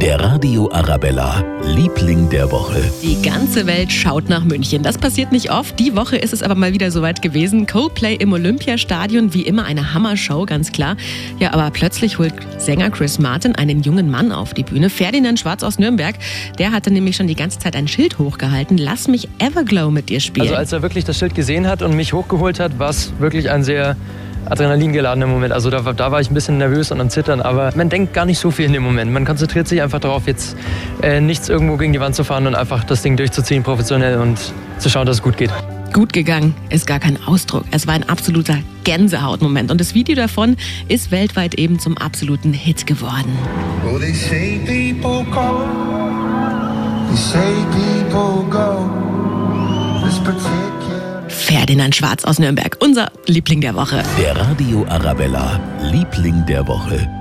Der Radio Arabella, Liebling der Woche. Die ganze Welt schaut nach München. Das passiert nicht oft. Die Woche ist es aber mal wieder soweit gewesen. Coldplay im Olympiastadion, wie immer eine Hammershow, ganz klar. Ja, aber plötzlich holt Sänger Chris Martin einen jungen Mann auf die Bühne. Ferdinand Schwarz aus Nürnberg. Der hatte nämlich schon die ganze Zeit ein Schild hochgehalten. Lass mich Everglow mit dir spielen. Also als er wirklich das Schild gesehen hat und mich hochgeholt hat, war es wirklich ein sehr adrenalingeladener Moment. Also da, da, war ich ein bisschen nervös und am Zittern, aber man denkt gar nicht so viel in dem Moment. Man konzentriert sich einfach darauf, jetzt äh, nichts irgendwo gegen die Wand zu fahren und einfach das Ding durchzuziehen, professionell und zu schauen, dass es gut geht. Gut gegangen ist gar kein Ausdruck. Es war ein absoluter Gänsehautmoment. Und das Video davon ist weltweit eben zum absoluten Hit geworden. Oh, they say people go. They say people go. Ferdinand Schwarz aus Nürnberg, unser Liebling der Woche. Der Radio Arabella, Liebling der Woche.